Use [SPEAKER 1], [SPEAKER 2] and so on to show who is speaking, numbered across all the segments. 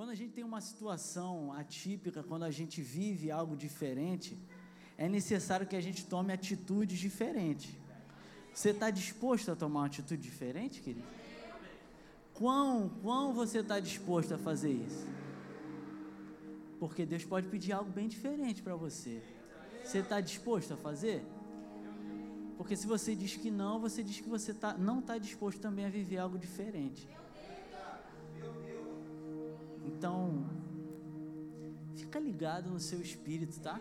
[SPEAKER 1] Quando a gente tem uma situação atípica, quando a gente vive algo diferente, é necessário que a gente tome atitudes diferentes. Você está disposto a tomar uma atitude diferente, querido? Quão, quão você está disposto a fazer isso? Porque Deus pode pedir algo bem diferente para você. Você está disposto a fazer? Porque se você diz que não, você diz que você tá, não está disposto também a viver algo diferente. Então, fica ligado no seu espírito, tá?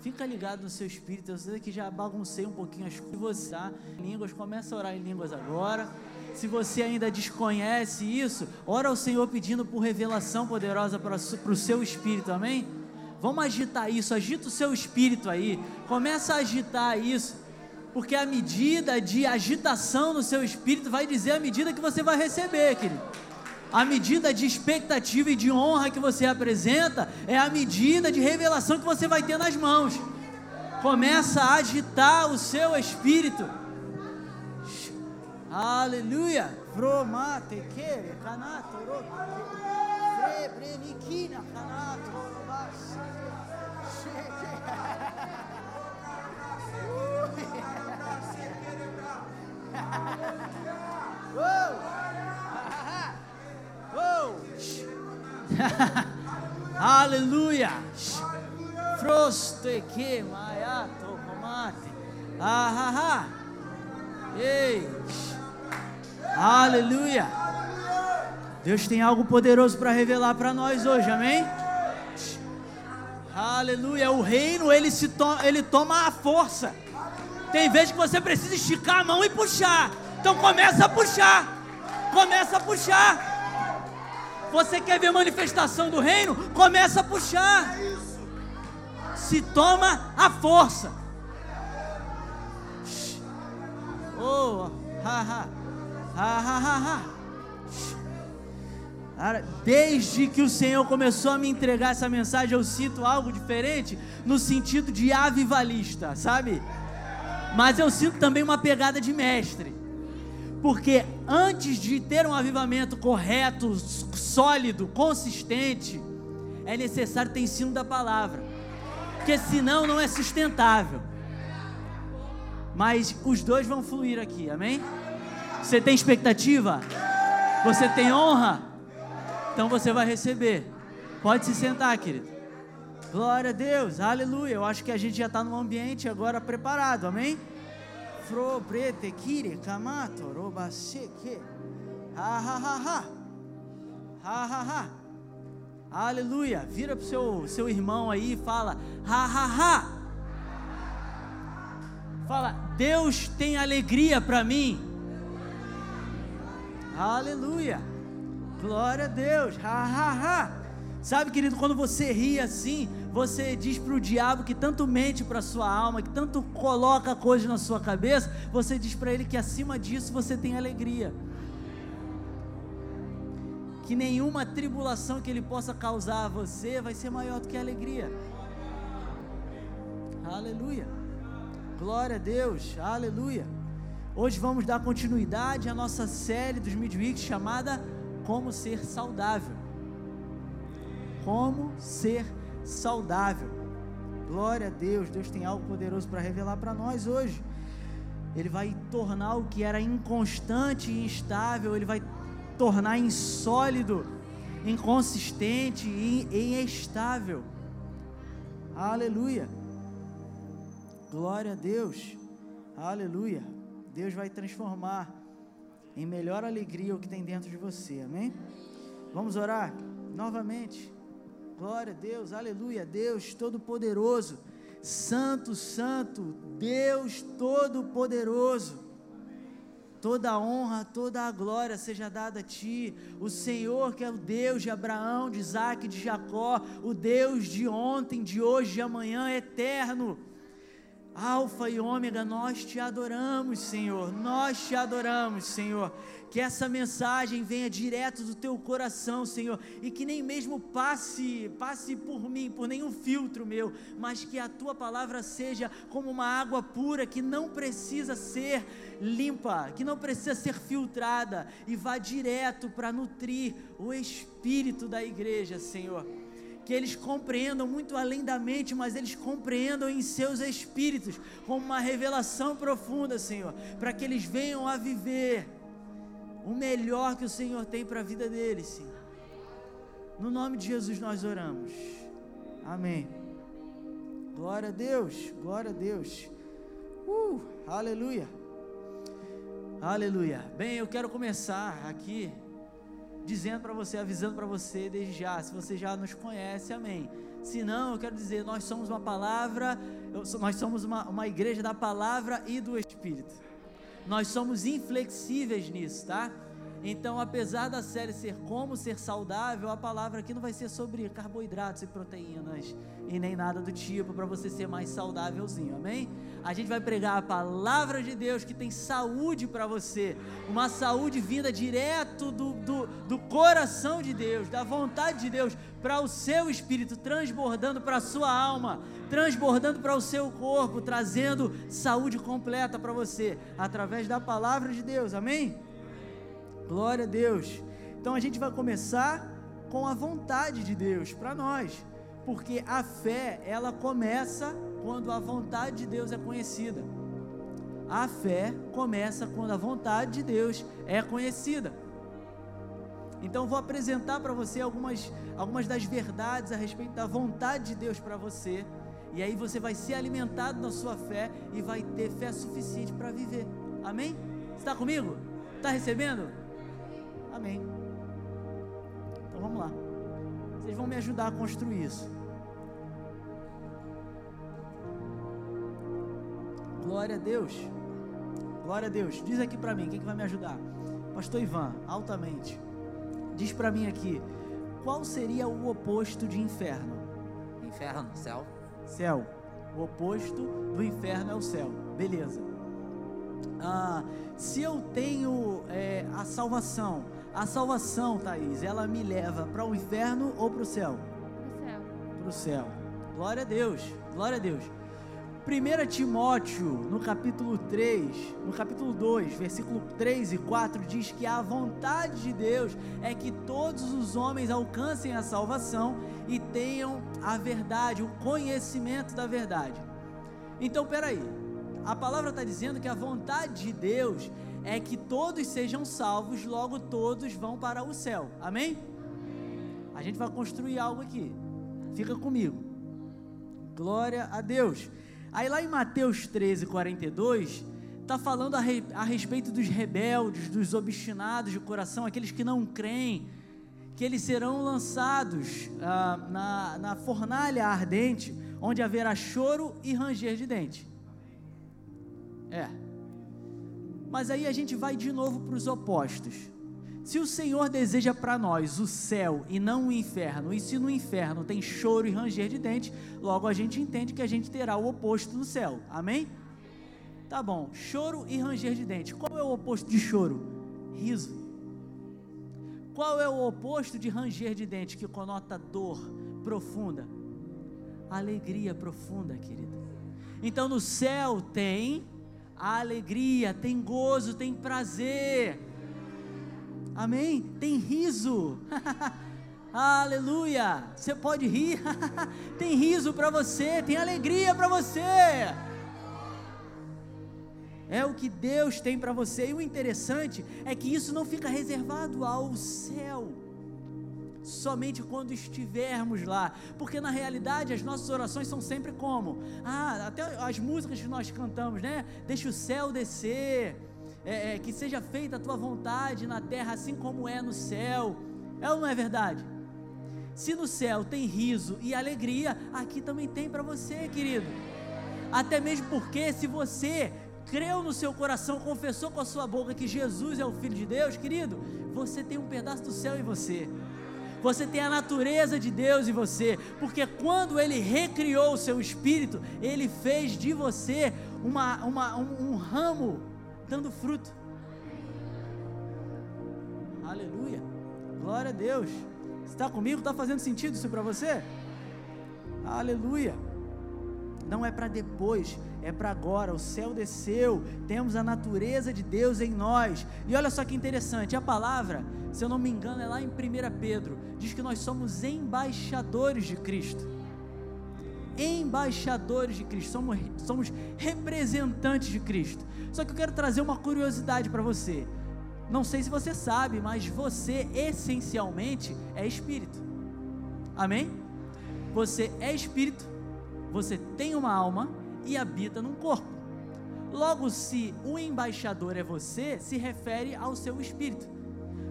[SPEAKER 1] Fica ligado no seu espírito. Eu sei que já baguncei um pouquinho as coisas. Você tá? línguas, começa a orar em línguas agora. Se você ainda desconhece isso, ora ao Senhor pedindo por revelação poderosa para, para o seu espírito, amém? Vamos agitar isso, agita o seu espírito aí, começa a agitar isso, porque a medida de agitação no seu espírito vai dizer a medida que você vai receber, querido. A medida de expectativa e de honra que você apresenta é a medida de revelação que você vai ter nas mãos. Começa a agitar o seu espírito. Aleluia. Aleluia. Froste que maiato comate. Ah, Ei. Aleluia. Deus tem algo poderoso para revelar para nós hoje, amém? Aleluia. O reino ele se to ele toma a força. Tem vezes que você precisa esticar a mão e puxar. Então começa a puxar. Começa a puxar. Você quer ver manifestação do reino? Começa a puxar. Se toma a força. Oh, ha, ha. Desde que o Senhor começou a me entregar essa mensagem, eu sinto algo diferente no sentido de avivalista, sabe? Mas eu sinto também uma pegada de mestre. Porque antes de ter um avivamento correto, sólido, consistente, é necessário ter ensino da palavra. Porque senão não é sustentável. Mas os dois vão fluir aqui, amém? Você tem expectativa? Você tem honra? Então você vai receber. Pode se sentar, querido. Glória a Deus, aleluia. Eu acho que a gente já está num ambiente agora preparado, amém? Fro, brete, kire, kamato, roba, que. Ha, ha, ha, ha. Ha, ha, ha. Aleluia. Vira pro seu, seu irmão aí e fala, ha, ha, ha. Fala, Deus tem alegria para mim. Aleluia. Glória a Deus. Ha, ha, ha. Sabe, querido, quando você ri assim, você diz para o diabo que tanto mente para a sua alma, que tanto coloca coisas na sua cabeça, você diz para ele que acima disso você tem alegria. Que nenhuma tribulação que ele possa causar a você vai ser maior do que a alegria. Aleluia. Glória a Deus. Aleluia. Hoje vamos dar continuidade à nossa série dos Midweeks chamada Como Ser Saudável. Como Ser Saudável. Glória a Deus, Deus tem algo poderoso para revelar para nós hoje. Ele vai tornar o que era inconstante e instável, ele vai tornar insólido, inconsistente e instável. Aleluia. Glória a Deus. Aleluia. Deus vai transformar em melhor alegria o que tem dentro de você, amém? Vamos orar novamente. Glória a Deus, aleluia, Deus Todo-Poderoso, Santo, Santo, Deus Todo-Poderoso. Toda a honra, toda a glória seja dada a Ti, o Senhor que é o Deus de Abraão, de Isaac, de Jacó, o Deus de ontem, de hoje, de amanhã, eterno Alfa e Ômega, nós te adoramos, Senhor. Nós te adoramos, Senhor. Que essa mensagem venha direto do teu coração, Senhor, e que nem mesmo passe, passe por mim, por nenhum filtro meu, mas que a tua palavra seja como uma água pura que não precisa ser limpa, que não precisa ser filtrada e vá direto para nutrir o espírito da igreja, Senhor. Que eles compreendam muito além da mente, mas eles compreendam em seus espíritos, como uma revelação profunda, Senhor, para que eles venham a viver o melhor que o Senhor tem para a vida deles, Senhor. No nome de Jesus nós oramos. Amém. Glória a Deus, glória a Deus. Uh, aleluia. Aleluia. Bem, eu quero começar aqui dizendo para você, avisando para você desde já, se você já nos conhece, amém. Se não, eu quero dizer, nós somos uma palavra, nós somos uma, uma igreja da palavra e do Espírito. Nós somos inflexíveis nisso, tá? Então, apesar da série ser como ser saudável, a palavra aqui não vai ser sobre carboidratos e proteínas e nem nada do tipo para você ser mais saudávelzinho, amém? A gente vai pregar a palavra de Deus que tem saúde para você, uma saúde vinda direto do, do, do coração de Deus, da vontade de Deus para o seu espírito, transbordando para a sua alma, transbordando para o seu corpo, trazendo saúde completa para você através da palavra de Deus, amém? Glória a Deus. Então a gente vai começar com a vontade de Deus para nós, porque a fé, ela começa quando a vontade de Deus é conhecida. A fé começa quando a vontade de Deus é conhecida. Então vou apresentar para você algumas, algumas das verdades a respeito da vontade de Deus para você. E aí você vai ser alimentado na sua fé e vai ter fé suficiente para viver. Amém? Está comigo? Está recebendo? Amém. Então vamos lá. Vocês vão me ajudar a construir isso. Glória a Deus. Glória a Deus. Diz aqui para mim, quem que vai me ajudar? Pastor Ivan, altamente. Diz para mim aqui, qual seria o oposto de inferno?
[SPEAKER 2] Inferno, céu.
[SPEAKER 1] Céu. O oposto do inferno é o céu. Beleza. Ah, se eu tenho é, a salvação, a salvação, Thaís, ela me leva para o inferno ou para o céu?
[SPEAKER 3] Para o céu.
[SPEAKER 1] Para o céu. Glória a Deus. Glória a Deus. 1 Timóteo, no capítulo 3, no capítulo 2, versículo 3 e 4, diz que a vontade de Deus é que todos os homens alcancem a salvação e tenham a verdade, o conhecimento da verdade. Então, peraí, a palavra está dizendo que a vontade de Deus é que todos sejam salvos, logo todos vão para o céu. Amém? A gente vai construir algo aqui. Fica comigo. Glória a Deus. Aí lá em Mateus 13, 42, está falando a, re, a respeito dos rebeldes, dos obstinados de coração, aqueles que não creem, que eles serão lançados ah, na, na fornalha ardente, onde haverá choro e ranger de dente. É. Mas aí a gente vai de novo para os opostos. Se o Senhor deseja para nós o céu e não o inferno, e se no inferno tem choro e ranger de dente, logo a gente entende que a gente terá o oposto no céu. Amém? Tá bom. Choro e ranger de dente. Qual é o oposto de choro? Riso. Qual é o oposto de ranger de dente que conota dor profunda? Alegria profunda, querida. Então no céu tem alegria, tem gozo, tem prazer. Amém? Tem riso. Aleluia! Você pode rir. tem riso para você, tem alegria para você. É o que Deus tem para você. E o interessante é que isso não fica reservado ao céu somente quando estivermos lá, porque na realidade as nossas orações são sempre como? Ah, até as músicas que nós cantamos, né? Deixa o céu descer, é, é, que seja feita a tua vontade na terra assim como é no céu. É ou não é verdade? Se no céu tem riso e alegria, aqui também tem para você, querido. Até mesmo porque se você creu no seu coração, confessou com a sua boca que Jesus é o Filho de Deus, querido, você tem um pedaço do céu em você Você tem a natureza de Deus em você, porque quando Ele recriou o seu espírito, Ele fez de você uma, uma, um, um ramo dando fruto. Aleluia. Glória a Deus. Está comigo? Está fazendo sentido isso para você? Aleluia. Não é para depois, é para agora. O céu desceu, temos a natureza de Deus em nós. E olha só que interessante, a palavra, se eu não me engano, é lá em 1 Pedro, diz que nós somos embaixadores de Cristo. Embaixadores de Cristo, somos, somos representantes de Cristo. Só que eu quero trazer uma curiosidade para você. Não sei se você sabe, mas você essencialmente é espírito. Amém? Você é espírito, você tem uma alma e habita num corpo. Logo, se o embaixador é você, se refere ao seu espírito.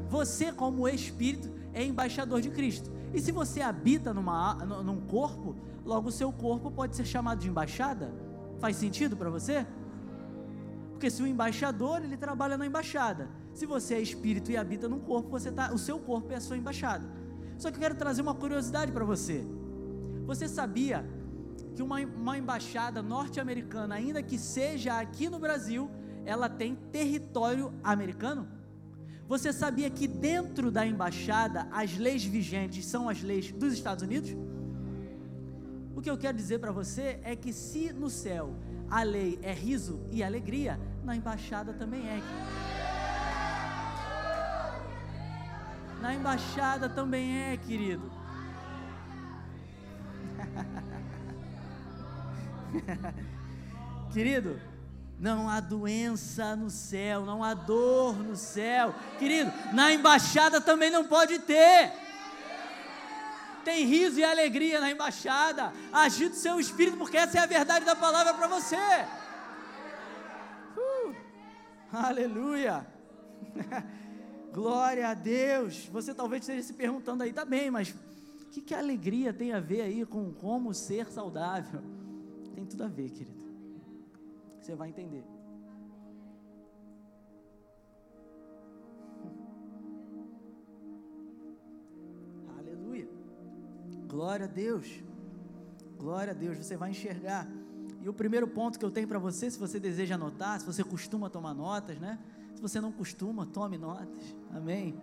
[SPEAKER 1] Você, como espírito, é embaixador de Cristo. E se você habita numa, num corpo, logo o seu corpo pode ser chamado de embaixada? Faz sentido para você? Porque se o embaixador, ele trabalha na embaixada. Se você é espírito e habita num corpo, você tá, o seu corpo é a sua embaixada. Só que eu quero trazer uma curiosidade para você. Você sabia que uma, uma embaixada norte-americana, ainda que seja aqui no Brasil, ela tem território americano? Você sabia que dentro da embaixada as leis vigentes são as leis dos Estados Unidos? O que eu quero dizer para você é que se no céu a lei é riso e alegria, na embaixada também é. Na embaixada também é, querido. Querido, não há doença no céu, não há dor no céu. Querido, na embaixada também não pode ter. Tem riso e alegria na embaixada. Agite o seu espírito, porque essa é a verdade da palavra para você. Uh, aleluia. Glória a Deus. Você talvez esteja se perguntando aí, tá bem, mas o que, que a alegria tem a ver aí com como ser saudável? Tem tudo a ver, querido. Você vai entender. Aleluia. Glória a Deus. Glória a Deus. Você vai enxergar. E o primeiro ponto que eu tenho para você, se você deseja anotar, se você costuma tomar notas, né? Se você não costuma, tome notas. Amém?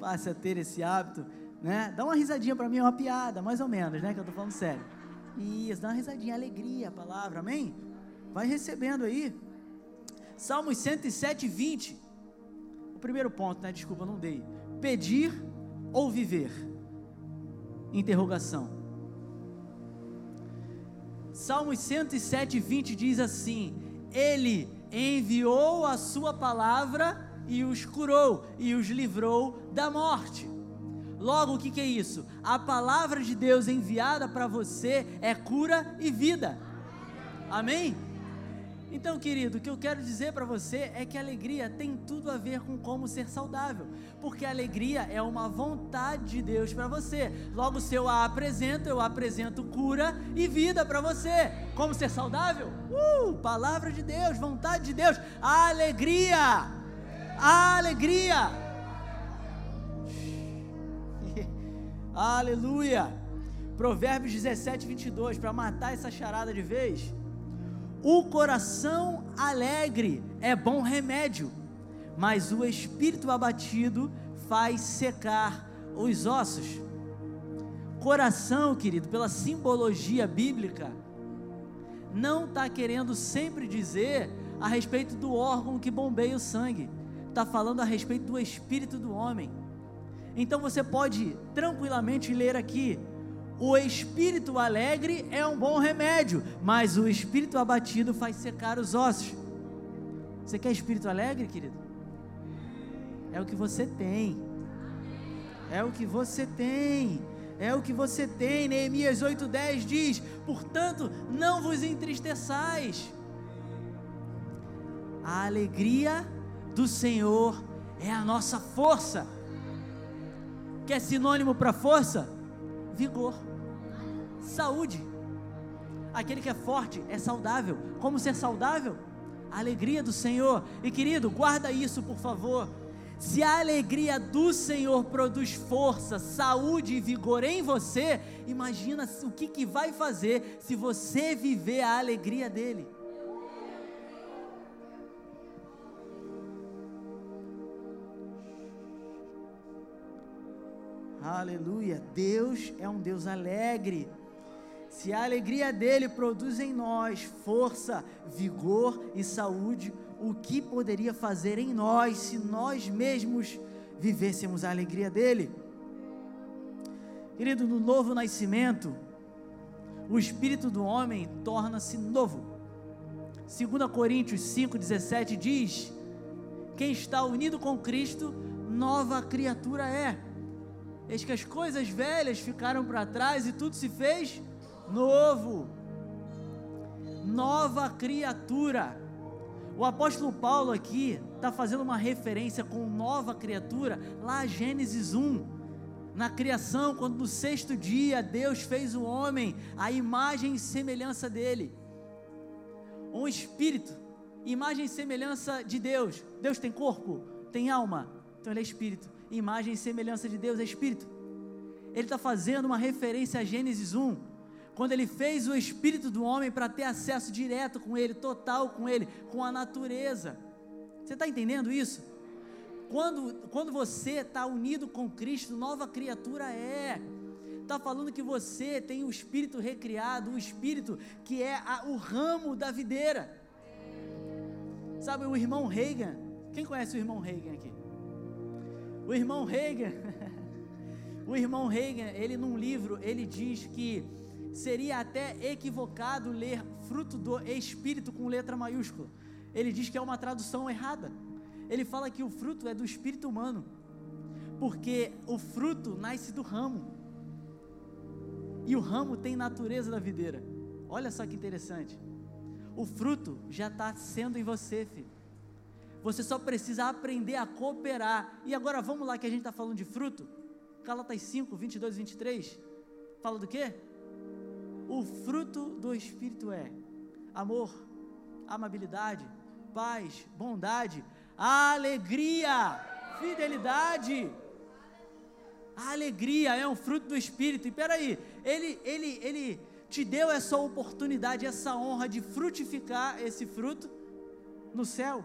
[SPEAKER 1] Passe a ter esse hábito, né? Dá uma risadinha para mim, é uma piada, mais ou menos, né? Que eu tô falando sério. Isso, dá uma risadinha, alegria a palavra, amém? Vai recebendo aí. Salmos 107, 20. O primeiro ponto, né? Desculpa, não dei. Pedir ou viver? Interrogação. Salmos 107, 20 diz assim: Ele enviou a sua palavra e os curou e os livrou da morte. Logo, o que, que é isso? A palavra de Deus enviada para você é cura e vida. Amém? Então, querido, o que eu quero dizer para você é que alegria tem tudo a ver com como ser saudável, porque alegria é uma vontade de Deus para você. Logo, se eu a apresento, eu apresento cura e vida para você. Como ser saudável? Uh, palavra de Deus, vontade de Deus, alegria, alegria. Aleluia. Provérbios 17, 22, para matar essa charada de vez. O coração alegre é bom remédio, mas o espírito abatido faz secar os ossos. Coração, querido, pela simbologia bíblica, não está querendo sempre dizer a respeito do órgão que bombeia o sangue, está falando a respeito do espírito do homem. Então você pode tranquilamente ler aqui: o espírito alegre é um bom remédio, mas o espírito abatido faz secar os ossos. Você quer espírito alegre, querido? É o que você tem. É o que você tem. É o que você tem. Neemias 8:10 diz: "Portanto, não vos entristeçais. A alegria do Senhor é a nossa força." Que é sinônimo para força? Vigor, saúde. Aquele que é forte é saudável. Como ser saudável? Alegria do Senhor. E querido, guarda isso, por favor. Se a alegria do Senhor produz força, saúde e vigor em você, imagina o que, que vai fazer se você viver a alegria dele. Aleluia. Deus é um Deus alegre. Se a alegria dele produz em nós força, vigor e saúde, o que poderia fazer em nós se nós mesmos vivêssemos a alegria dele? Querido, no novo nascimento, o espírito do homem torna-se novo. 2 Coríntios 5,17 diz: Quem está unido com Cristo, nova criatura é. Eis que as coisas velhas ficaram para trás e tudo se fez novo. Nova criatura. O apóstolo Paulo aqui está fazendo uma referência com nova criatura, lá Gênesis 1. Na criação, quando no sexto dia Deus fez o homem, a imagem e semelhança dele. Um espírito, imagem e semelhança de Deus. Deus tem corpo? Tem alma? Então ele é espírito imagem e semelhança de Deus, é Espírito. Ele está fazendo uma referência a Gênesis 1, quando ele fez o Espírito do homem para ter acesso direto com ele, total com ele, com a natureza. Você está entendendo isso? Quando, quando você está unido com Cristo, nova criatura é. Está falando que você tem o Espírito recriado, o Espírito que é a, o ramo da videira. Sabe o irmão Reagan? Quem conhece o irmão Reagan aqui? O irmão Reagan, o irmão Reagan, ele num livro, ele diz que seria até equivocado ler fruto do espírito com letra maiúscula. Ele diz que é uma tradução errada. Ele fala que o fruto é do espírito humano, porque o fruto nasce do ramo. E o ramo tem natureza da videira. Olha só que interessante. O fruto já está sendo em você, filho. Você só precisa aprender a cooperar. E agora vamos lá que a gente está falando de fruto. Galatas 5, 22 e 23. Fala do quê? O fruto do Espírito é amor, amabilidade, paz, bondade, alegria, fidelidade. A alegria é um fruto do Espírito. E peraí, ele, ele, ele te deu essa oportunidade, essa honra de frutificar esse fruto no céu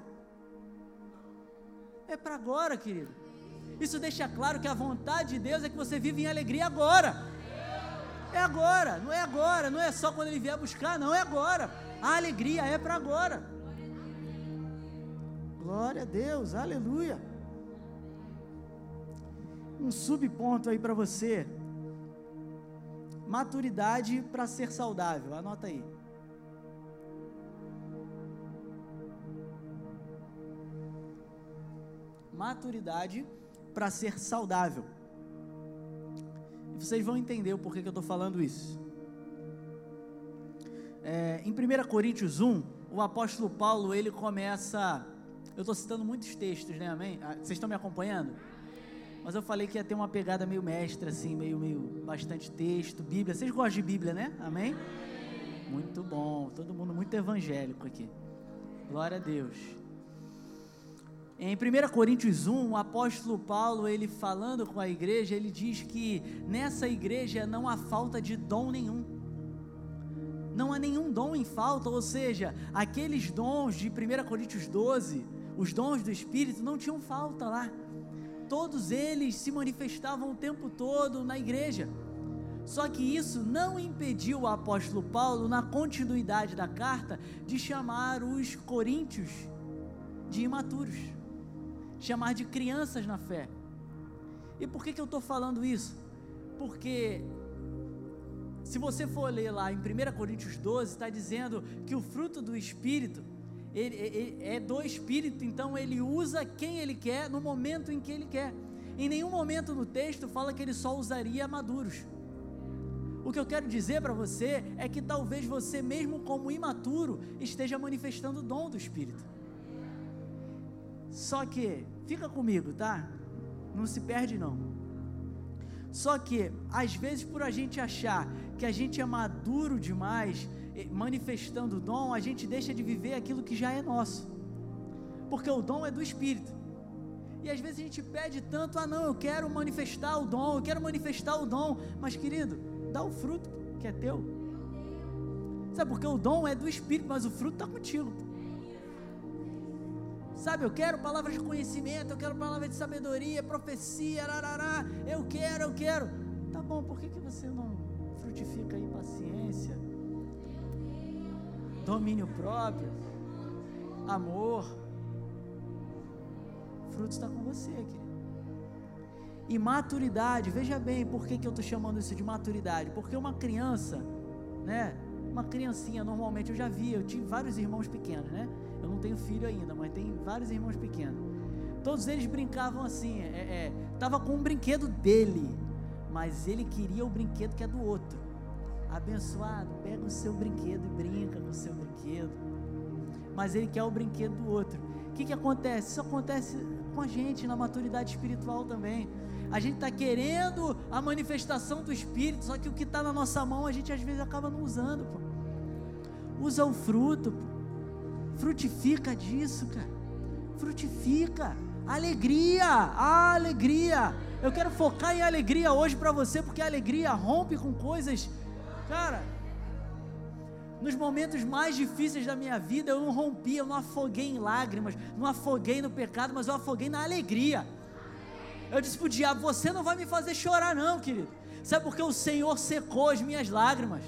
[SPEAKER 1] é para agora, querido. Isso deixa claro que a vontade de Deus é que você vive em alegria agora. É agora, não é agora, não é só quando ele vier buscar, não, é agora. A alegria é para agora. Glória a Deus, aleluia. Um subponto aí para você. Maturidade para ser saudável, anota aí. Maturidade para ser saudável. E vocês vão entender o porquê que eu estou falando isso. É, em 1 Coríntios 1, o apóstolo Paulo ele começa. Eu estou citando muitos textos, né? Amém? Ah, vocês estão me acompanhando? Mas eu falei que ia ter uma pegada meio mestra, assim, meio, meio bastante texto, Bíblia. Vocês gostam de Bíblia, né? Amém? Muito bom, todo mundo muito evangélico aqui. Glória a Deus. Em 1 Coríntios 1, o apóstolo Paulo, ele falando com a igreja, ele diz que nessa igreja não há falta de dom nenhum. Não há nenhum dom em falta, ou seja, aqueles dons de 1 Coríntios 12, os dons do Espírito, não tinham falta lá. Todos eles se manifestavam o tempo todo na igreja. Só que isso não impediu o apóstolo Paulo, na continuidade da carta, de chamar os coríntios de imaturos chamar de crianças na fé. E por que, que eu estou falando isso? Porque se você for ler lá em 1 Coríntios 12, está dizendo que o fruto do Espírito ele, ele, é do Espírito, então ele usa quem ele quer no momento em que ele quer. Em nenhum momento no texto fala que ele só usaria maduros. O que eu quero dizer para você é que talvez você, mesmo como imaturo, esteja manifestando o dom do Espírito. Só que, fica comigo, tá? Não se perde não. Só que, às vezes, por a gente achar que a gente é maduro demais, eh, manifestando o dom, a gente deixa de viver aquilo que já é nosso. Porque o dom é do Espírito. E às vezes a gente pede tanto, ah não, eu quero manifestar o dom, eu quero manifestar o dom. Mas querido, dá o fruto que é teu. Sabe porque o dom é do Espírito, mas o fruto está contigo. Sabe, eu quero palavras de conhecimento, eu quero palavras de sabedoria, profecia, arará, eu quero, eu quero. Tá bom, por que, que você não frutifica aí paciência, domínio próprio, amor? O fruto está com você, querido. E maturidade, veja bem por que, que eu estou chamando isso de maturidade. Porque uma criança, né? Uma criancinha, normalmente, eu já vi, eu tive vários irmãos pequenos, né? Eu não tenho filho ainda, mas tem vários irmãos pequenos. Todos eles brincavam assim, é, é, com um brinquedo dele, mas ele queria o brinquedo que é do outro. Abençoado, pega o seu brinquedo e brinca com o seu brinquedo. Mas ele quer o brinquedo do outro. O que, que acontece? Isso acontece com a gente na maturidade espiritual também. A gente está querendo a manifestação do Espírito, só que o que está na nossa mão a gente às vezes acaba não usando. Pô. Usa o fruto, pô. Frutifica disso, cara. Frutifica. Alegria, alegria. Eu quero focar em alegria hoje para você, porque a alegria rompe com coisas, cara. Nos momentos mais difíceis da minha vida, eu não rompi, eu não afoguei em lágrimas, não afoguei no pecado, mas eu afoguei na alegria. Eu disse para o diabo: Você não vai me fazer chorar, não, querido. Sabe porque o Senhor secou as minhas lágrimas?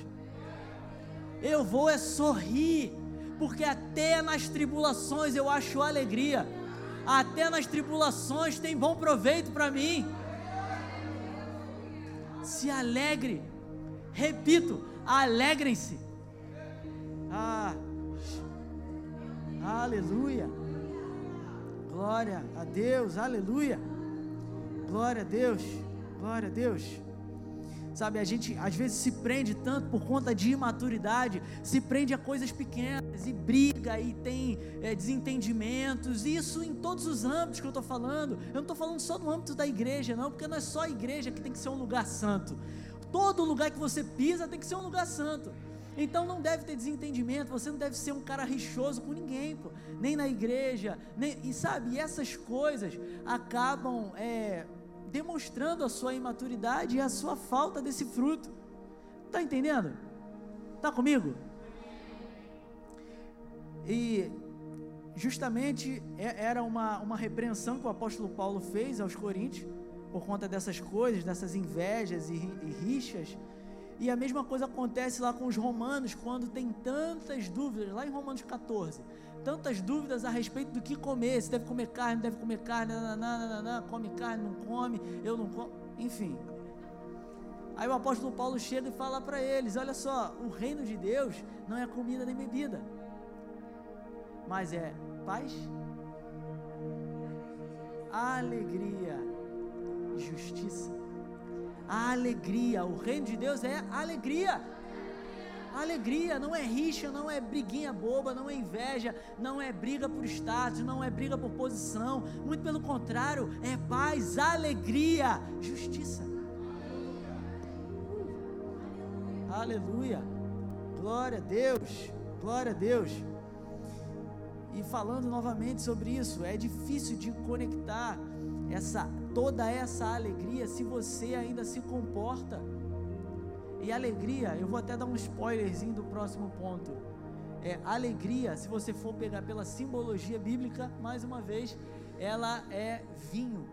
[SPEAKER 1] Eu vou é sorrir, porque até nas tribulações eu acho alegria, até nas tribulações tem bom proveito para mim. Se alegre, repito, alegrem-se ah, aleluia. Glória a Deus, aleluia. Glória a Deus, glória a Deus. Sabe, a gente às vezes se prende tanto por conta de imaturidade, se prende a coisas pequenas e briga e tem é, desentendimentos, isso em todos os âmbitos que eu estou falando. Eu não estou falando só no âmbito da igreja, não, porque não é só a igreja que tem que ser um lugar santo. Todo lugar que você pisa tem que ser um lugar santo. Então não deve ter desentendimento, você não deve ser um cara rixoso com ninguém, pô, nem na igreja, nem, e sabe, essas coisas acabam é, demonstrando a sua imaturidade e a sua falta desse fruto. Tá entendendo? Tá comigo? E justamente é, era uma, uma repreensão que o apóstolo Paulo fez aos coríntios por conta dessas coisas, dessas invejas e, e rixas e a mesma coisa acontece lá com os romanos, quando tem tantas dúvidas, lá em Romanos 14, tantas dúvidas a respeito do que comer, se deve comer carne, deve comer carne, nananana, come carne, não come, eu não como, enfim. Aí o apóstolo Paulo chega e fala para eles: olha só, o reino de Deus não é comida nem bebida, mas é paz, alegria, justiça a alegria. O reino de Deus é alegria. Alegria não é rixa, não é briguinha boba, não é inveja, não é briga por status, não é briga por posição. Muito pelo contrário, é paz, alegria, justiça. Aleluia. Glória a Deus. Glória a Deus. E falando novamente sobre isso, é difícil de conectar essa toda essa alegria se você ainda se comporta. E alegria, eu vou até dar um spoilerzinho do próximo ponto. É, alegria, se você for pegar pela simbologia bíblica, mais uma vez, ela é vinho.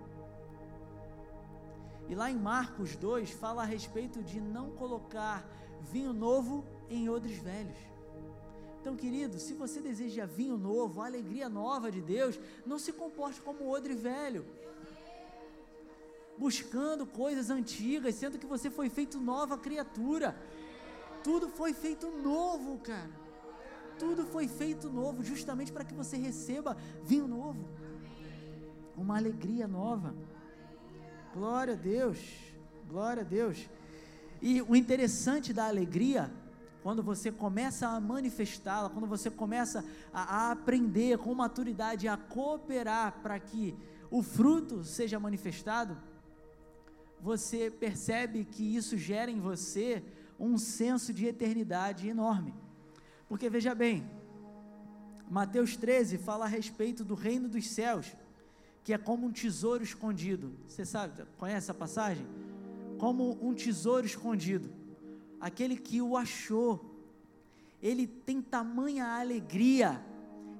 [SPEAKER 1] E lá em Marcos 2 fala a respeito de não colocar vinho novo em odres velhos. Então, querido, se você deseja vinho novo, alegria nova de Deus, não se comporte como odre velho buscando coisas antigas, sendo que você foi feito nova criatura. Tudo foi feito novo, cara. Tudo foi feito novo, justamente para que você receba vinho novo, uma alegria nova. Glória a Deus, glória a Deus. E o interessante da alegria, quando você começa a manifestá-la, quando você começa a, a aprender com maturidade, a cooperar para que o fruto seja manifestado, você percebe que isso gera em você um senso de eternidade enorme. Porque veja bem, Mateus 13 fala a respeito do reino dos céus, que é como um tesouro escondido. Você sabe, conhece essa passagem? Como um tesouro escondido. Aquele que o achou, ele tem tamanha alegria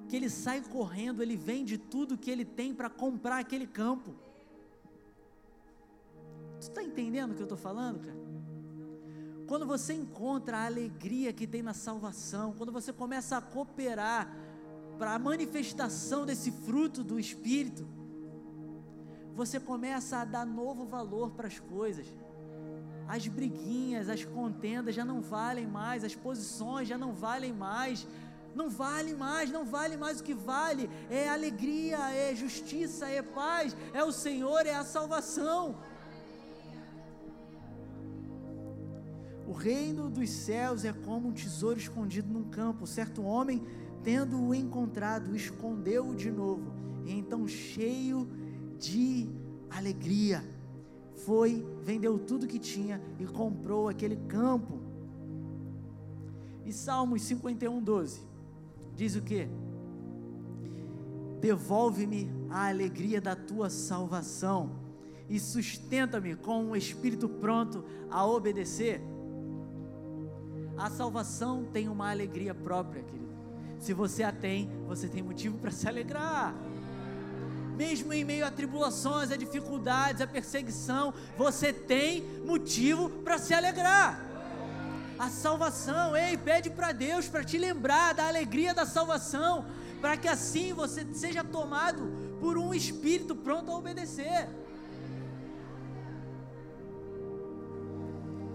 [SPEAKER 1] que ele sai correndo, ele vende tudo que ele tem para comprar aquele campo. Tu está entendendo o que eu estou falando, cara? Quando você encontra a alegria que tem na salvação, quando você começa a cooperar para a manifestação desse fruto do Espírito, você começa a dar novo valor para as coisas. As briguinhas, as contendas já não valem mais, as posições já não valem mais, não vale mais, não vale mais o que vale, é alegria, é justiça, é paz, é o Senhor, é a salvação. O reino dos céus é como um tesouro escondido num campo. Certo homem, tendo-o encontrado, escondeu-o de novo. E então, cheio de alegria, foi, vendeu tudo que tinha e comprou aquele campo. E Salmos 51, 12 diz o que? Devolve-me a alegria da tua salvação e sustenta-me com um espírito pronto a obedecer. A salvação tem uma alegria própria, querido. Se você a tem, você tem motivo para se alegrar. Mesmo em meio a tribulações, a dificuldades, a perseguição, você tem motivo para se alegrar. A salvação, ei, pede para Deus para te lembrar da alegria da salvação, para que assim você seja tomado por um espírito pronto a obedecer.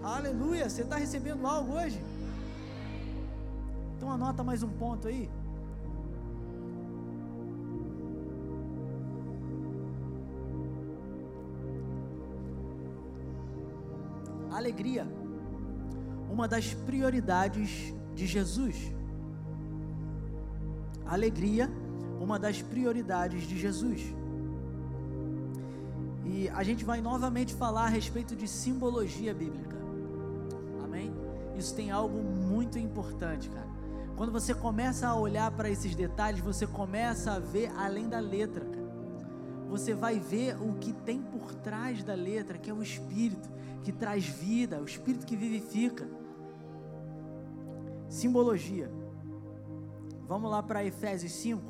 [SPEAKER 1] Aleluia, você está recebendo algo hoje? Então anota mais um ponto aí. Alegria, uma das prioridades de Jesus. Alegria, uma das prioridades de Jesus. E a gente vai novamente falar a respeito de simbologia bíblica. Amém? Isso tem algo muito importante, cara. Quando você começa a olhar para esses detalhes, você começa a ver além da letra. Você vai ver o que tem por trás da letra, que é o Espírito que traz vida, o Espírito que vivifica. Simbologia. Vamos lá para Efésios 5.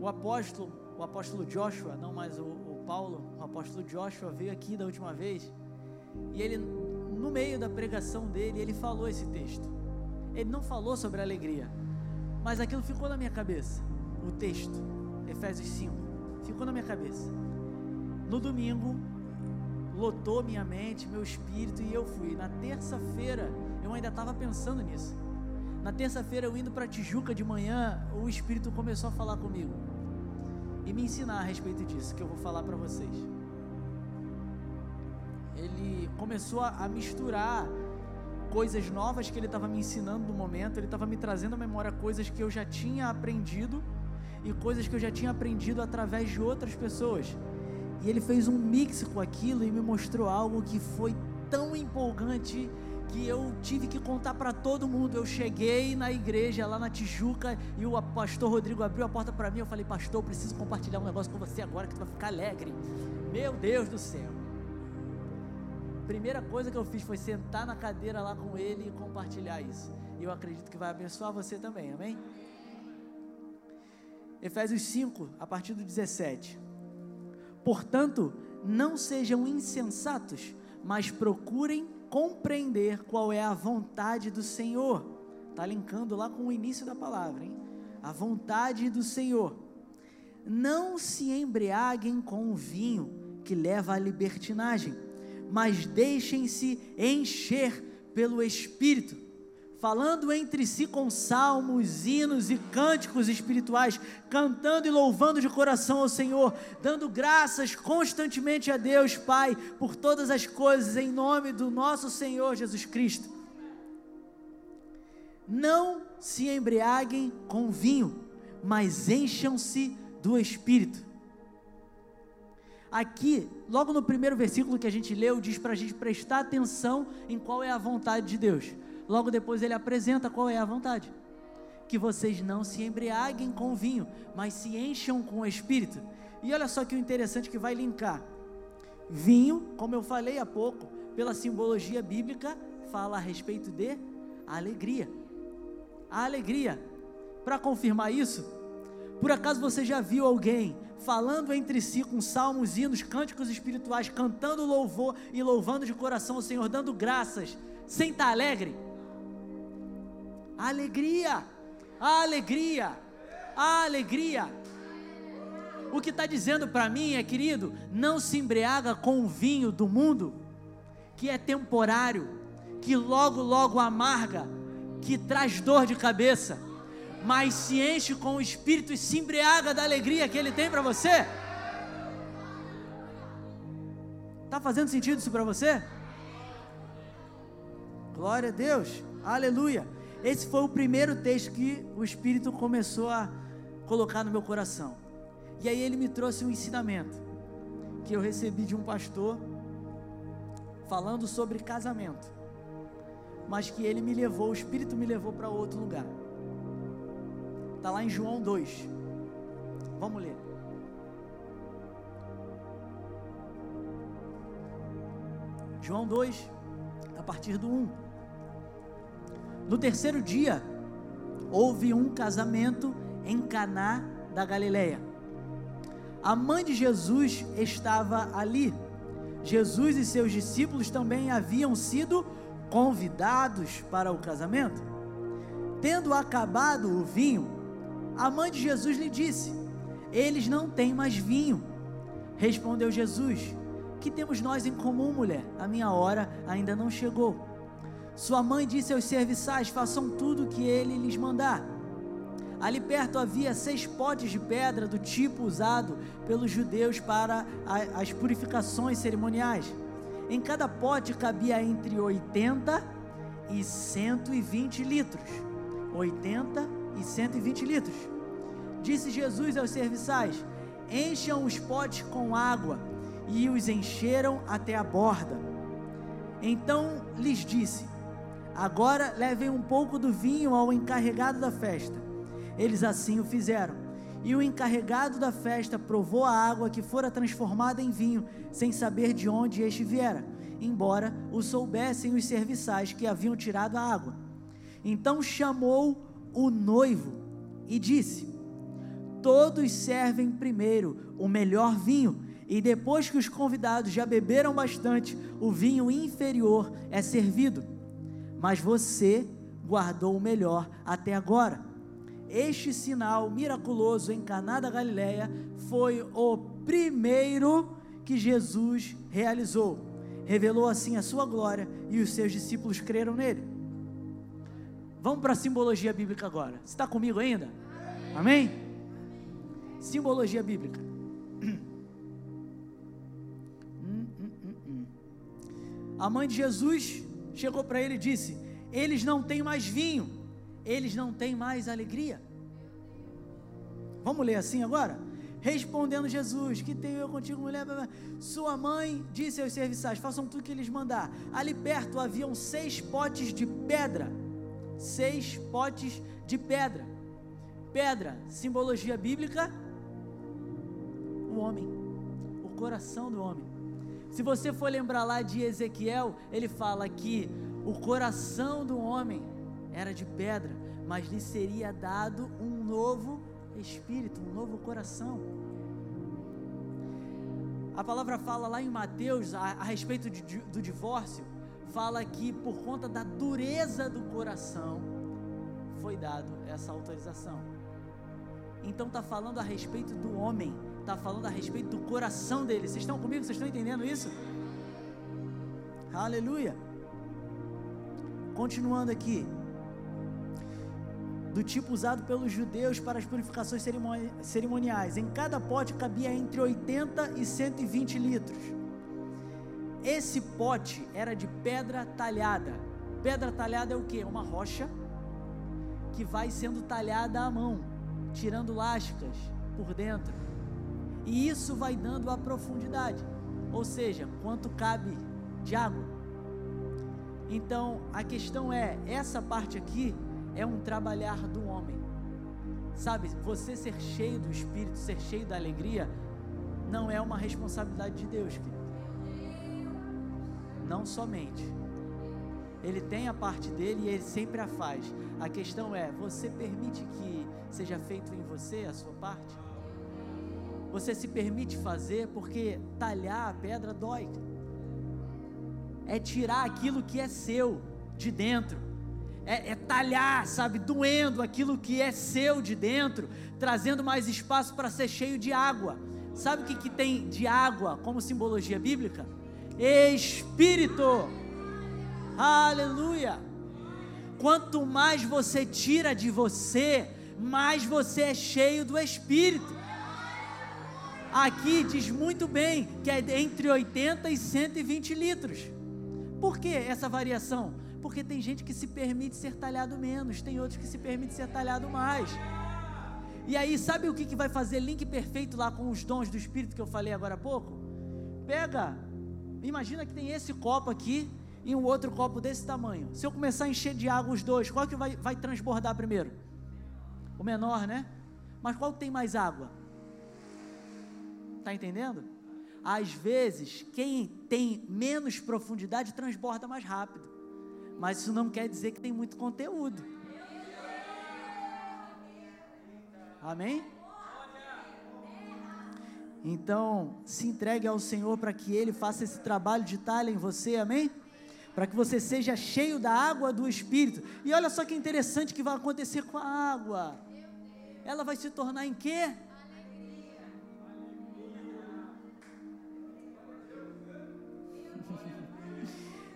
[SPEAKER 1] O apóstolo, o apóstolo Joshua, não mais o, o Paulo, o apóstolo Joshua veio aqui da última vez e ele, no meio da pregação dele, ele falou esse texto. Ele não falou sobre alegria, mas aquilo ficou na minha cabeça. O texto, Efésios 5, ficou na minha cabeça. No domingo, lotou minha mente, meu espírito e eu fui. Na terça-feira, eu ainda estava pensando nisso. Na terça-feira, eu indo para Tijuca de manhã, o espírito começou a falar comigo e me ensinar a respeito disso que eu vou falar para vocês. Ele começou a misturar coisas novas que ele estava me ensinando no momento, ele estava me trazendo à memória coisas que eu já tinha aprendido e coisas que eu já tinha aprendido através de outras pessoas. E ele fez um mix com aquilo e me mostrou algo que foi tão empolgante que eu tive que contar para todo mundo. Eu cheguei na igreja lá na Tijuca e o pastor Rodrigo abriu a porta para mim. Eu falei, pastor, eu preciso compartilhar um negócio com você agora que tu vai ficar alegre. Meu Deus do céu primeira coisa que eu fiz foi sentar na cadeira lá com ele e compartilhar isso. E eu acredito que vai abençoar você também, amém? Efésios 5, a partir do 17. Portanto, não sejam insensatos, mas procurem compreender qual é a vontade do Senhor. Está linkando lá com o início da palavra, hein? A vontade do Senhor. Não se embriaguem com o vinho que leva à libertinagem mas deixem-se encher pelo Espírito, falando entre si com salmos, hinos e cânticos espirituais, cantando e louvando de coração ao Senhor, dando graças constantemente a Deus Pai por todas as coisas, em nome do nosso Senhor Jesus Cristo. Não se embriaguem com vinho, mas encham-se do Espírito aqui, logo no primeiro versículo que a gente leu, diz para a gente prestar atenção em qual é a vontade de Deus. Logo depois ele apresenta qual é a vontade, que vocês não se embriaguem com vinho, mas se encham com o espírito. E olha só que o interessante que vai linkar. Vinho, como eu falei há pouco, pela simbologia bíblica, fala a respeito de alegria. A alegria. Para confirmar isso, por acaso você já viu alguém falando entre si com salmos, hinos, cânticos espirituais, cantando louvor e louvando de coração o Senhor, dando graças, sem estar alegre? Alegria, alegria, alegria. O que está dizendo para mim é, querido, não se embriaga com o vinho do mundo, que é temporário, que logo, logo amarga, que traz dor de cabeça, mas se enche com o Espírito e se embriaga da alegria que Ele tem para você. Está fazendo sentido isso para você? Glória a Deus, aleluia. Esse foi o primeiro texto que o Espírito começou a colocar no meu coração. E aí ele me trouxe um ensinamento que eu recebi de um pastor falando sobre casamento, mas que ele me levou, o Espírito me levou para outro lugar. Está lá em João 2. Vamos ler. João 2, a partir do 1. No terceiro dia, houve um casamento em Caná da Galileia. A mãe de Jesus estava ali. Jesus e seus discípulos também haviam sido convidados para o casamento. Tendo acabado o vinho, a mãe de Jesus lhe disse: Eles não têm mais vinho. Respondeu Jesus: Que temos nós em comum, mulher? A minha hora ainda não chegou. Sua mãe disse aos serviçais: Façam tudo o que ele lhes mandar. Ali perto havia seis potes de pedra do tipo usado pelos judeus para as purificações cerimoniais. Em cada pote cabia entre 80 e 120 litros. 80 e 120 litros. Disse Jesus aos serviçais: Encham os potes com água, e os encheram até a borda. Então lhes disse: Agora levem um pouco do vinho ao encarregado da festa. Eles assim o fizeram. E o encarregado da festa provou a água que fora transformada em vinho, sem saber de onde este viera, embora o soubessem os serviçais que haviam tirado a água. Então chamou o noivo e disse: Todos servem primeiro o melhor vinho, e depois que os convidados já beberam bastante, o vinho inferior é servido mas você guardou o melhor até agora. Este sinal miraculoso em Caná da Galileia foi o primeiro que Jesus realizou. Revelou assim a sua glória e os seus discípulos creram nele. Vamos para a simbologia bíblica agora. Você está comigo ainda? Amém? Simbologia bíblica. A mãe de Jesus chegou para ele e disse: Eles não têm mais vinho, eles não têm mais alegria. Vamos ler assim agora? Respondendo Jesus: Que tenho eu contigo, mulher? Sua mãe disse aos serviçais: Façam tudo que eles mandar. Ali perto haviam seis potes de pedra. Seis potes de pedra. Pedra, simbologia bíblica, o homem, o coração do homem. Se você for lembrar lá de Ezequiel, ele fala que o coração do homem era de pedra, mas lhe seria dado um novo espírito, um novo coração. A palavra fala lá em Mateus a, a respeito de, do divórcio, fala que por conta da dureza do coração foi dado essa autorização. Então está falando a respeito do homem está falando a respeito do coração dele. Vocês estão comigo? Vocês estão entendendo isso? Aleluia. Continuando aqui. Do tipo usado pelos judeus para as purificações cerimoniais. Em cada pote cabia entre 80 e 120 litros. Esse pote era de pedra talhada. Pedra talhada é o que? Uma rocha que vai sendo talhada à mão, tirando lascas por dentro. E isso vai dando a profundidade, ou seja, quanto cabe de água. Então, a questão é, essa parte aqui é um trabalhar do homem. Sabe, você ser cheio do Espírito, ser cheio da alegria, não é uma responsabilidade de Deus, querido. Não somente. Ele tem a parte dele e ele sempre a faz. A questão é: você permite que seja feito em você a sua parte? Você se permite fazer porque talhar a pedra dói. É tirar aquilo que é seu de dentro. É, é, talhar, sabe, doendo aquilo que é seu de dentro, trazendo mais espaço para ser cheio de água. Sabe o que, que tem de água como simbologia bíblica? Espírito. Aleluia. Quanto mais você tira de você, mais você é cheio do Espírito. Aqui diz muito bem que é entre 80 e 120 litros. Por que essa variação? Porque tem gente que se permite ser talhado menos, tem outros que se permite ser talhado mais. E aí, sabe o que, que vai fazer link perfeito lá com os dons do Espírito que eu falei agora há pouco? Pega, imagina que tem esse copo aqui e um outro copo desse tamanho. Se eu começar a encher de água os dois, qual que vai, vai transbordar primeiro? O menor, né? Mas qual que tem mais água? Está entendendo? Às vezes, quem tem menos profundidade transborda mais rápido. Mas isso não quer dizer que tem muito conteúdo. Amém? Então, se entregue ao Senhor para que Ele faça esse trabalho de talha em você, amém? Para que você seja cheio da água do Espírito. E olha só que interessante que vai acontecer com a água. Ela vai se tornar em quê?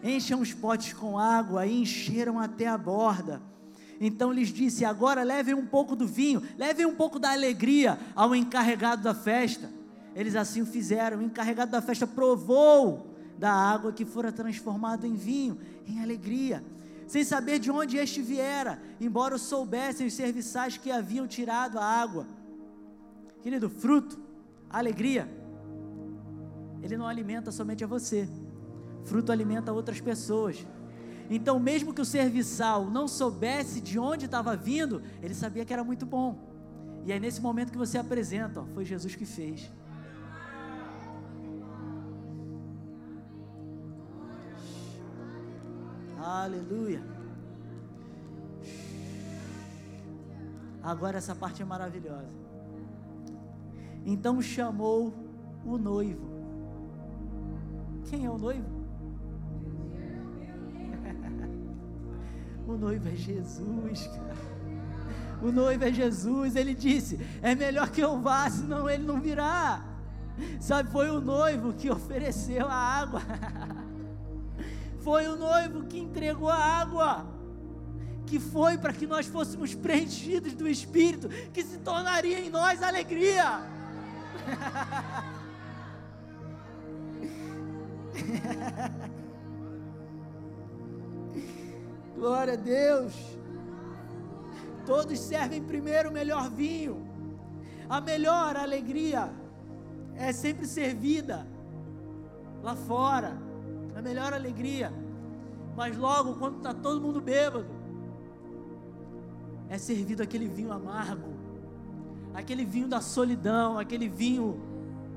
[SPEAKER 1] Encham os potes com água e encheram até a borda. Então lhes disse: Agora levem um pouco do vinho, levem um pouco da alegria ao encarregado da festa. Eles assim o fizeram. O encarregado da festa provou da água que fora transformada em vinho, em alegria, sem saber de onde este viera, embora soubessem os serviçais que haviam tirado a água. Querido, fruto, alegria, ele não alimenta somente a você, fruto alimenta outras pessoas. Então, mesmo que o serviçal não soubesse de onde estava vindo, ele sabia que era muito bom. E é nesse momento que você apresenta, ó, foi Jesus que fez. Aleluia. Agora essa parte é maravilhosa. Então chamou o noivo. Quem é o noivo? O noivo é Jesus, cara. O noivo é Jesus. Ele disse: É melhor que eu vá, senão ele não virá. Sabe, foi o noivo que ofereceu a água. Foi o noivo que entregou a água. Que foi para que nós fôssemos preenchidos do Espírito, que se tornaria em nós alegria. Glória a Deus. Todos servem primeiro o melhor vinho. A melhor alegria é sempre servida lá fora. A melhor alegria. Mas logo, quando está todo mundo bêbado, é servido aquele vinho amargo, aquele vinho da solidão, aquele vinho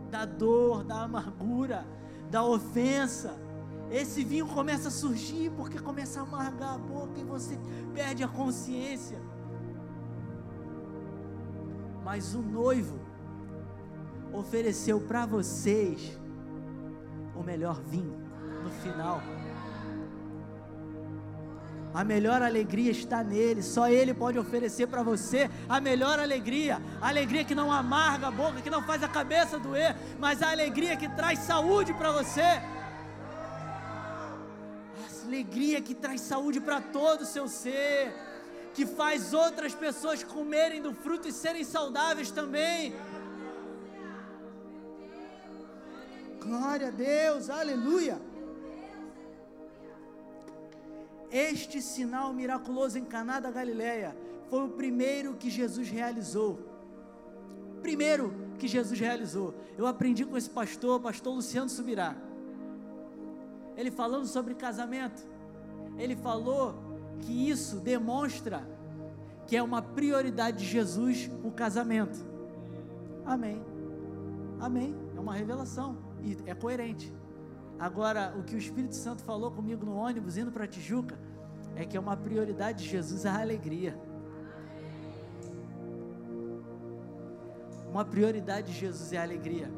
[SPEAKER 1] da dor, da amargura, da ofensa esse vinho começa a surgir porque começa a amargar a boca e você perde a consciência. Mas o noivo ofereceu para vocês o melhor vinho no final. A melhor alegria está nele, só ele pode oferecer para você a melhor alegria. A alegria que não amarga a boca, que não faz a cabeça doer, mas a alegria que traz saúde para você alegria que traz saúde para todo o seu ser, que faz outras pessoas comerem do fruto e serem saudáveis também. Glória a Deus, aleluia. Este sinal miraculoso em Caná da Galileia foi o primeiro que Jesus realizou. Primeiro que Jesus realizou. Eu aprendi com esse pastor, pastor Luciano Subirá ele falando sobre casamento, ele falou que isso demonstra que é uma prioridade de Jesus o casamento. Amém. Amém. É uma revelação e é coerente. Agora, o que o Espírito Santo falou comigo no ônibus indo para Tijuca é que é uma prioridade de Jesus a alegria. Uma prioridade de Jesus é a alegria.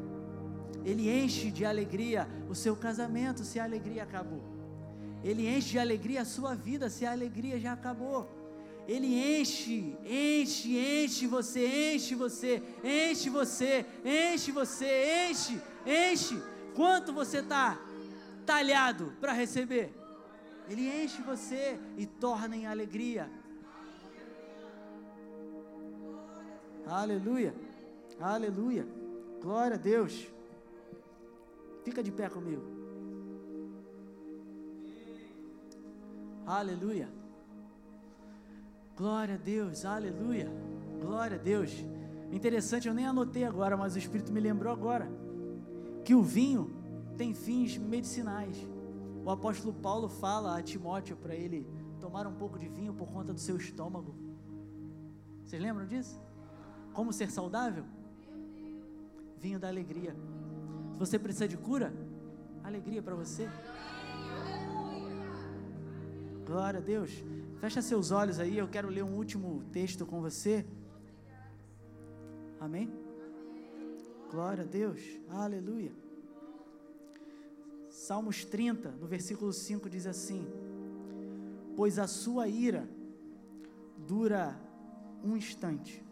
[SPEAKER 1] Ele enche de alegria o seu casamento se a alegria acabou. Ele enche de alegria a sua vida se a alegria já acabou. Ele enche, enche, enche você, enche você, enche você, enche você, enche, enche. Quanto você está talhado para receber? Ele enche você e torna em alegria. Aleluia, aleluia, glória a Deus. Fica de pé comigo. Aleluia. Glória a Deus, aleluia. Glória a Deus. Interessante, eu nem anotei agora, mas o Espírito me lembrou agora que o vinho tem fins medicinais. O apóstolo Paulo fala a Timóteo para ele tomar um pouco de vinho por conta do seu estômago. Vocês lembram disso? Como ser saudável? Vinho da alegria. Se você precisa de cura, alegria para você. Glória a Deus. Fecha seus olhos aí, eu quero ler um último texto com você. Amém? Glória a Deus. Aleluia. Salmos 30, no versículo 5 diz assim: Pois a sua ira dura um instante,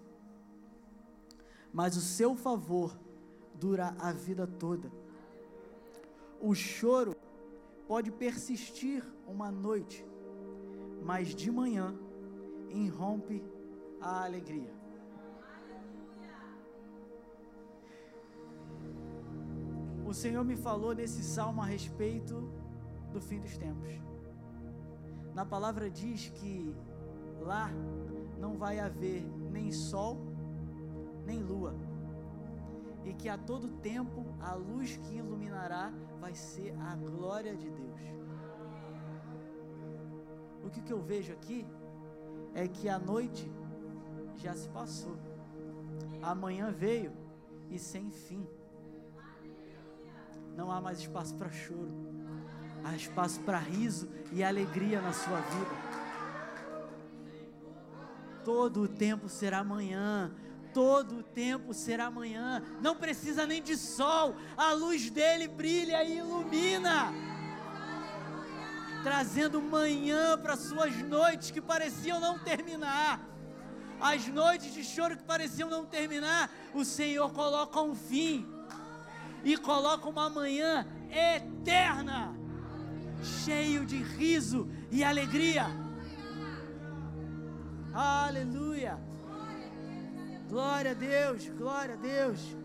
[SPEAKER 1] mas o seu favor dura a vida toda. O choro pode persistir uma noite, mas de manhã irrompe a alegria. O Senhor me falou nesse salmo a respeito do fim dos tempos. Na palavra diz que lá não vai haver nem sol, nem lua, e que a todo tempo a luz que iluminará vai ser a glória de Deus. O que, que eu vejo aqui é que a noite já se passou, amanhã veio e sem fim. Não há mais espaço para choro, há espaço para riso e alegria na sua vida. Todo o tempo será amanhã, todo o tempo será amanhã. Não precisa nem de sol, a luz dele brilha e ilumina, trazendo manhã para suas noites que pareciam não terminar. As noites de choro que pareciam não terminar, o Senhor coloca um fim e coloca uma manhã eterna, cheio de riso e alegria. Aleluia. Glória a Deus, glória a Deus.